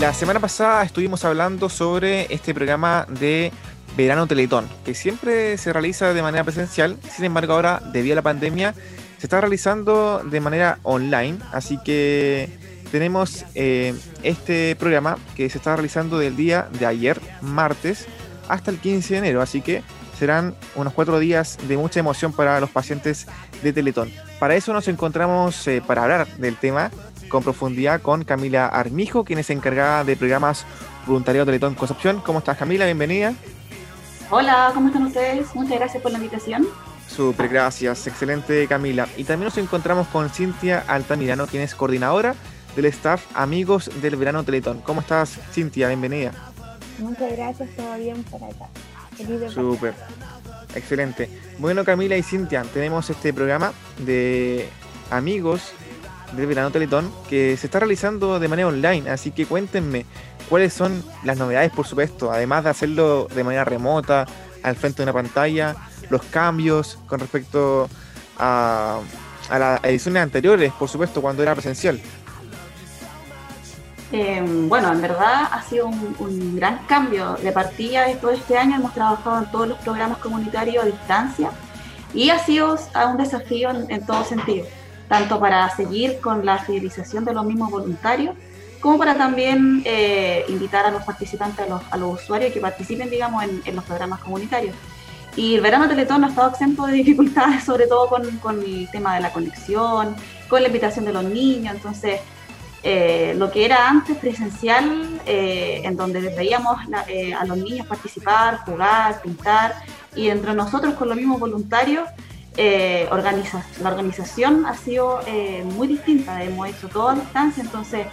La semana pasada estuvimos hablando sobre este programa de Verano Teletón, que siempre se realiza de manera presencial, sin embargo ahora, debido a la pandemia, se está realizando de manera online, así que tenemos eh, este programa que se está realizando del día de ayer, martes, hasta el 15 de enero, así que serán unos cuatro días de mucha emoción para los pacientes de Teletón. Para eso nos encontramos eh, para hablar del tema con profundidad con Camila Armijo, quien es encargada de programas voluntariado Teletón Concepción. ¿Cómo estás Camila? Bienvenida. Hola, ¿cómo están ustedes? Muchas gracias por la invitación. Súper, gracias. Excelente, Camila. Y también nos encontramos con Cintia Altamirano, quien es coordinadora del staff Amigos del Verano Teletón. ¿Cómo estás, Cintia? Bienvenida. Muchas gracias, todo bien por acá. Súper. Excelente. Bueno, Camila y Cintia, tenemos este programa de Amigos del Verano Teletón que se está realizando de manera online, así que cuéntenme cuáles son las novedades, por supuesto, además de hacerlo de manera remota, al frente de una pantalla, los cambios con respecto a, a las ediciones anteriores, por supuesto, cuando era presencial. Eh, bueno, en verdad ha sido un, gran cambio. De partida de este año hemos trabajado en todos los programas comunitarios a distancia y ha sido un desafío en todo sentido tanto para seguir con la fidelización de los mismos voluntarios, como para también eh, invitar a los participantes, a los, usuarios que participen, digamos, en, los programas comunitarios. Y el verano Teletón ha estado exento de dificultades, sobre todo con, el tema de la conexión, con la invitación de los niños. Entonces, eh, lo que era antes presencial, eh, en donde veíamos a los niños participar, jugar, pintar, y entre nosotros con los mismos voluntarios, eh, organiza, la organización ha sido eh, muy distinta, hemos hecho todo a distancia, entonces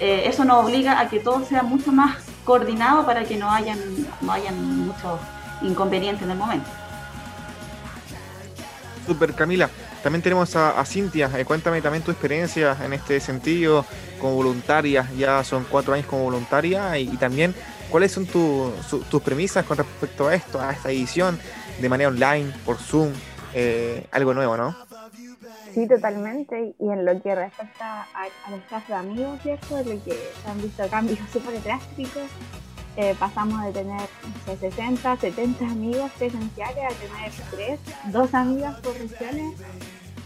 eh, eso nos obliga a que todo sea mucho más coordinado para que no hayan, no hayan muchos inconvenientes en el momento. Super Camila, también tenemos a, Cintia, cuéntame también tu experiencia en este sentido como voluntaria, ya son cuatro años como voluntaria y, también cuáles son tus premisas con respecto a esto, a esta edición de manera online, por Zoom, eh, algo nuevo, ¿no? Sí, totalmente. Y en lo que respecta al staff de amigos, ¿cierto? En lo que se han visto cambios súper drásticos. Eh, pasamos de tener 60, 70 amigos presenciales a tener 3, 2 amigas por regiones.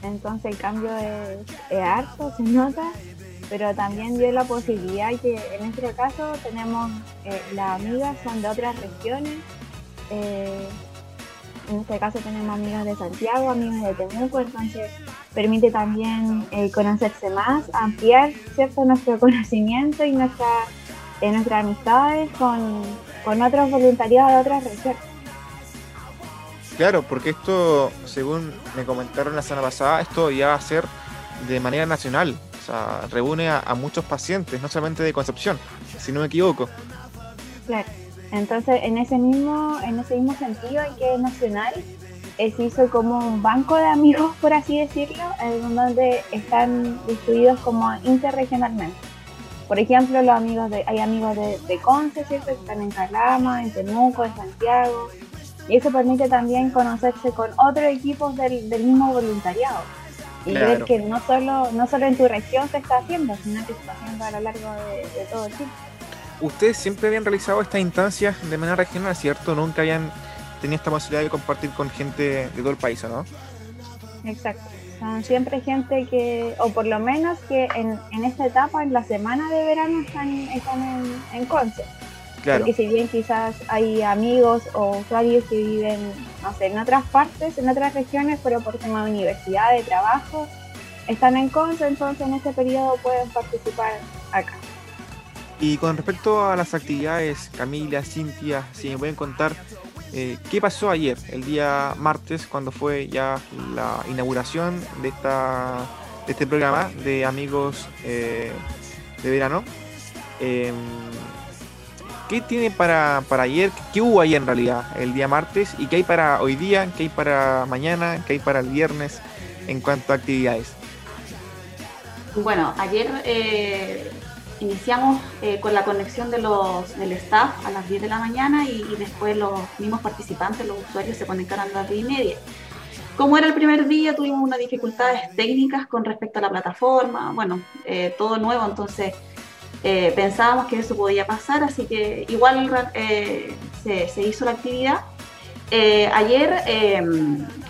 Entonces el cambio es, harto, se nota, pero también dio la posibilidad que en este caso tenemos, eh, las amigas son de otras regiones, en este caso tenemos amigas de Santiago, amigas de Temuco, entonces permite también eh, conocerse más, ampliar ¿cierto? nuestro conocimiento y nuestra, eh, nuestras amistades con, otros voluntariados de otras regiones. Claro, porque esto, según me comentaron la semana pasada, esto ya va a ser de manera nacional. O sea, reúne a, a muchos pacientes, no solamente de Concepción, si no me equivoco. Claro. Entonces, en ese mismo, en ese mismo sentido, en que es nacional, eh, se hizo como un banco de amigos, por así decirlo, en donde están distribuidos como interregionalmente. Por ejemplo, los amigos de, hay amigos de, de Conce, ¿cierto? Que están en Calama, en Temuco, en Santiago. Y eso permite también conocerse con otros equipos del, mismo voluntariado. Y ver que no solo, no solo en tu región se está haciendo, sino que se está haciendo a lo largo de, de todo Chile ustedes siempre habían realizado estas instancias de manera regional, ¿cierto? Nunca habían tenido esta posibilidad de compartir con gente de todo el país, ¿no? Exacto. Son siempre gente que, o por lo menos que en, en esta etapa, en la semana de verano, están, están en, en Conce. Claro. Porque si bien quizás hay amigos o usuarios que viven, no sé, en otras partes, en otras regiones, pero por tema de universidad, de trabajo, están en Conce, entonces en este periodo pueden participar acá. Y con respecto a las actividades, Camila, Cintia, si me pueden contar eh, qué pasó ayer, el día martes, cuando fue ya la inauguración de, esta, de este programa de amigos eh, de verano. Em, ¿Qué tiene para, para ayer? ¿Qué hubo ayer en realidad, el día martes? ¿Y qué hay para hoy día? ¿Qué hay para mañana? ¿Qué hay para el viernes en cuanto a actividades? Bueno, ayer eh, iniciamos eh, con la conexión de los, del staff a las 10 de la mañana y, después los mismos participantes, los usuarios, se conectaron a las 10 y media. Como era el primer día, tuvimos unas dificultades técnicas con respecto a la plataforma, bueno, eh, todo nuevo, entonces eh, pensábamos que eso podía pasar, así que igual se, hizo la actividad. Ayer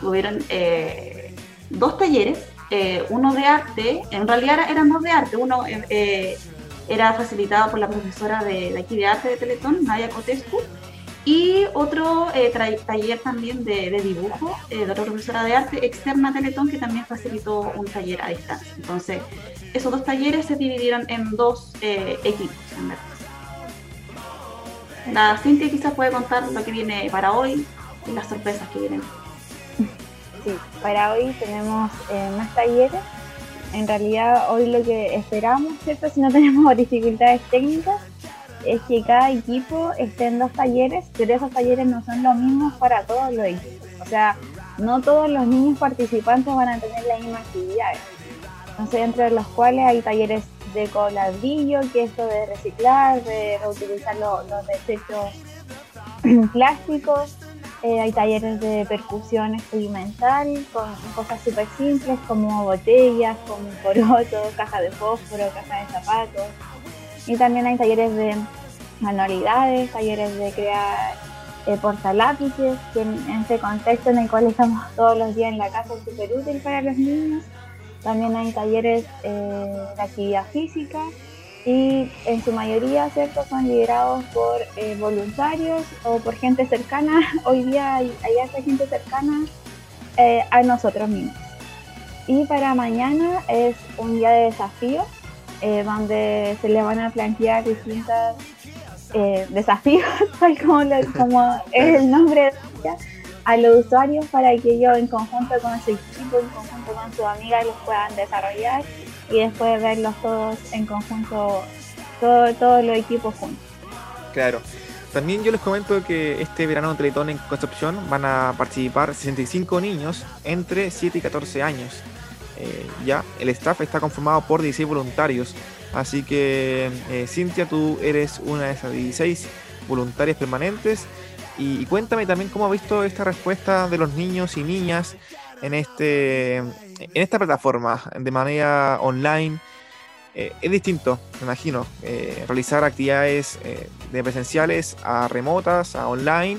hubieron dos talleres, uno de arte, en realidad eran dos de arte, uno era facilitado por la profesora de, aquí de arte de Teletón, Nadia Cotescu, y otro taller también de, dibujo de otra profesora de arte externa a Teletón que también facilitó un taller a distancia. Entonces, esos dos talleres se dividieron en dos eh, equipos, en verdad. La Cintia quizás puede contar lo que viene para hoy y las sorpresas que vienen. Sí, para hoy tenemos eh, más talleres. En realidad hoy lo que esperamos, ¿cierto? Si no tenemos dificultades técnicas, es que cada equipo esté en dos talleres, pero esos talleres no son los mismos para todos los equipos. O sea, no todos los niños participantes van a tener las mismas actividades entre los cuales hay talleres de coladrillo, que es esto de reciclar, de reutilizar los desechos plásticos. Eh, hay talleres de percusión experimental con cosas súper simples como botellas, como porotos, caja de fósforo, caja de zapatos. Y también hay talleres de manualidades, talleres de crear eh, portalápices, que en, en, contexto en el cual estamos todos los días en la casa es súper útil para los niños. También hay talleres eh, de actividad física y en su mayoría ¿cierto? son liderados por eh, voluntarios o por gente cercana. Hoy día hay, hay gente cercana eh, a nosotros mismos. Y para mañana es un día de desafío donde se le van a plantear distintos desafíos, tal como, como el nombre de a los usuarios para que ellos en conjunto con su equipo, en conjunto con sus amigas los puedan desarrollar y después verlos todos en conjunto, todos los equipos juntos. Claro. También yo les comento que este verano de Teletón en Concepción van a participar 65 niños entre 7 y 14 años. Eh, ya, el staff está conformado por 16 voluntarios. Así que, eh, Cintia, tú eres una de esas 16 voluntarias permanentes y, cuéntame también cómo ha visto esta respuesta de los niños y niñas en, este, en esta plataforma de manera online. Eh, es distinto, me imagino, eh, realizar actividades eh, de presenciales a remotas, a online.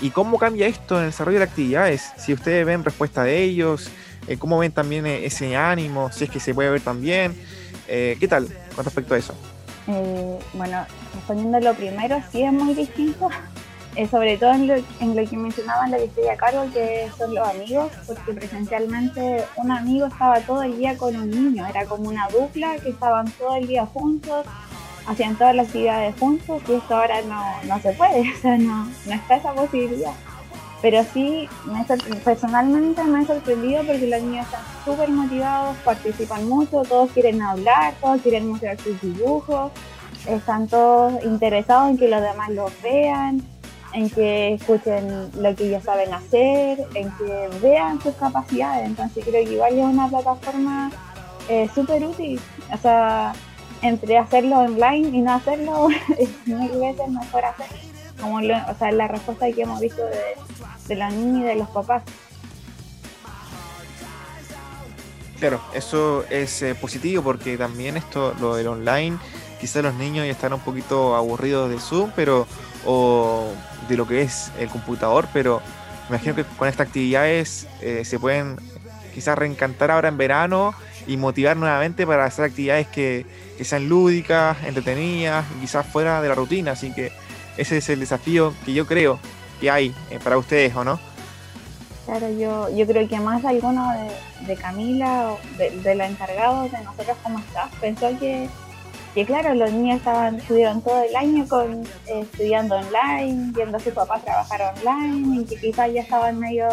¿Y cómo cambia esto en el desarrollo de actividades? Si ustedes ven respuesta de ellos, cómo ven también ese ánimo, si es que se puede ver también. ¿Qué tal con respecto a eso? bueno, respondiendo lo primero, sí es muy distinto eh, sobre todo en lo, en lo, que mencionaban, lo que estoy a cargo, que son los amigos, porque presencialmente un amigo estaba todo el día con un niño, era como una dupla que estaban todo el día juntos, hacían todas las actividades juntos y esto ahora no, no se puede, o sea, no, no está esa posibilidad. Pero sí, me personalmente me ha sorprendido porque los niños están súper motivados, participan mucho, todos quieren hablar, todos quieren mostrar sus dibujos, están todos interesados en que los demás los vean en que escuchen lo que ellos saben hacer, en que vean sus capacidades. Entonces creo que igual es una plataforma eh, súper útil. O sea, entre hacerlo online y no hacerlo, es mil veces mejor hacer. Como o sea, la respuesta que hemos visto de, los niños y de los papás. Claro, eso es eh, positivo porque también esto, lo del online, quizás los niños ya están un poquito aburridos de Zoom, pero o de lo que es el computador, pero me imagino que con estas actividades eh, se pueden quizás reencantar ahora en verano y motivar nuevamente para hacer actividades que, sean lúdicas, entretenidas, quizás fuera de la rutina. Así que ese es el desafío que yo creo que hay eh, para ustedes, ¿o no? Claro, yo, yo creo que más alguno de, Camila o de, de los encargados de nosotros como staff pensó que que claro, los niños estaban, estuvieron todo el año con, eh, estudiando online, viendo a su papá trabajar online y que quizás ya estaban medio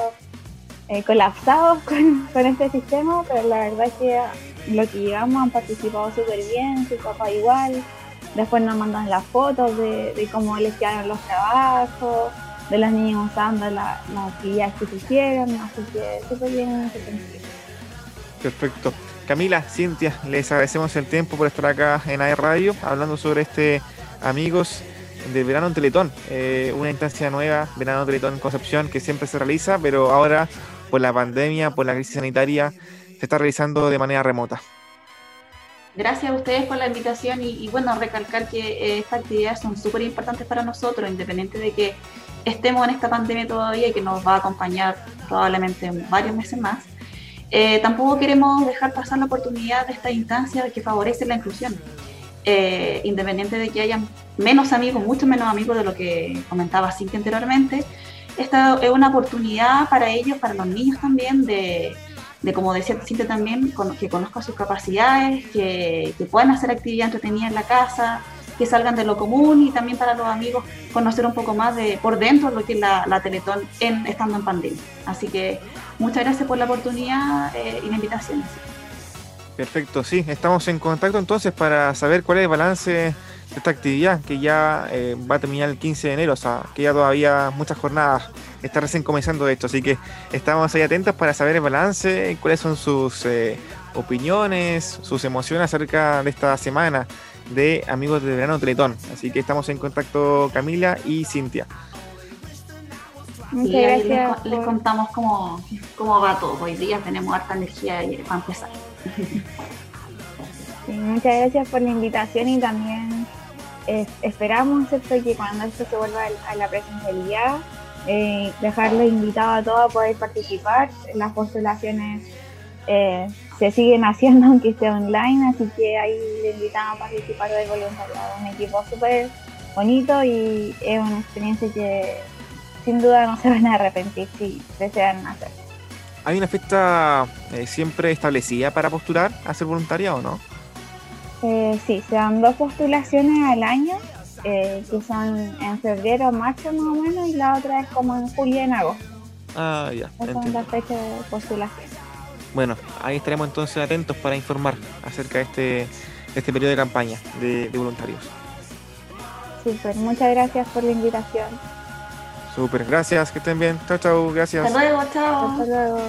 eh, colapsados con, con, este sistema, pero la verdad es que lo que llegamos han participado súper bien, su papá igual, después nos mandan las fotos de, cómo les quedaron los trabajos, de los niños usando las actividades que hicieron, así que súper bien. Perfecto. Camila, Cintia, les agradecemos el tiempo por estar acá en AE Radio hablando sobre este Amigos del Verano en Teletón, eh, una instancia nueva, Verano Teletón Concepción, que siempre se realiza, pero ahora por la pandemia, por la crisis sanitaria, se está realizando de manera remota. gracias a ustedes por la invitación y, bueno, recalcar que eh, estas actividades son súper importantes para nosotros, independiente de que estemos en esta pandemia todavía y que nos va a acompañar probablemente varios meses más. Eh, tampoco queremos dejar pasar la oportunidad de esta instancia que favorece la inclusión. Eh, independiente de que haya menos amigos, mucho menos amigos de lo que comentaba Cintia anteriormente, esta es una oportunidad para ellos, para los niños también, de, de como decía Cintia también, que conozcan sus capacidades, que, que puedan hacer actividad entretenida en la casa, que salgan de lo común y también para los amigos conocer un poco más de por dentro lo que es la, la Teletón en, estando en pandemia. Así que muchas gracias por la oportunidad eh, y la invitación. Perfecto, sí, estamos en contacto entonces para saber cuál es el balance de esta actividad que ya eh, va a terminar el 15 de enero, o sea, que ya todavía muchas jornadas está recién comenzando esto, así que estamos ahí atentos para saber el balance, cuáles son sus eh, opiniones, sus emociones acerca de esta semana de Amigos de Verano Teletón. Así que estamos en contacto Camila y Cintia. Muchas gracias. Les, contamos cómo, cómo va todo. Hoy día tenemos harta energía para empezar. muchas gracias por la invitación y también esperamos que cuando esto se vuelva a la presencialidad, eh, dejarlo invitado a todos a poder participar. Las postulaciones eh, se siguen haciendo aunque esté online, así que ahí le invitamos a participar del voluntariado. Un equipo súper bonito y es una experiencia que sin duda no se van a arrepentir si desean hacer. ¿Hay una fecha eh, siempre establecida para postular a ser voluntariado o no? Eh, sí, se dan dos postulaciones al año, eh, que son en febrero, marzo más o menos, y la otra es como en julio y en agosto. Ah, ya. Esas son las fechas de postulación. Bueno, ahí estaremos entonces atentos para informar acerca de este, este periodo de campaña de, voluntarios. Súper, muchas gracias por la invitación. Súper, gracias, que estén bien. Chao, chao, gracias. Hasta luego, chao. Hasta luego.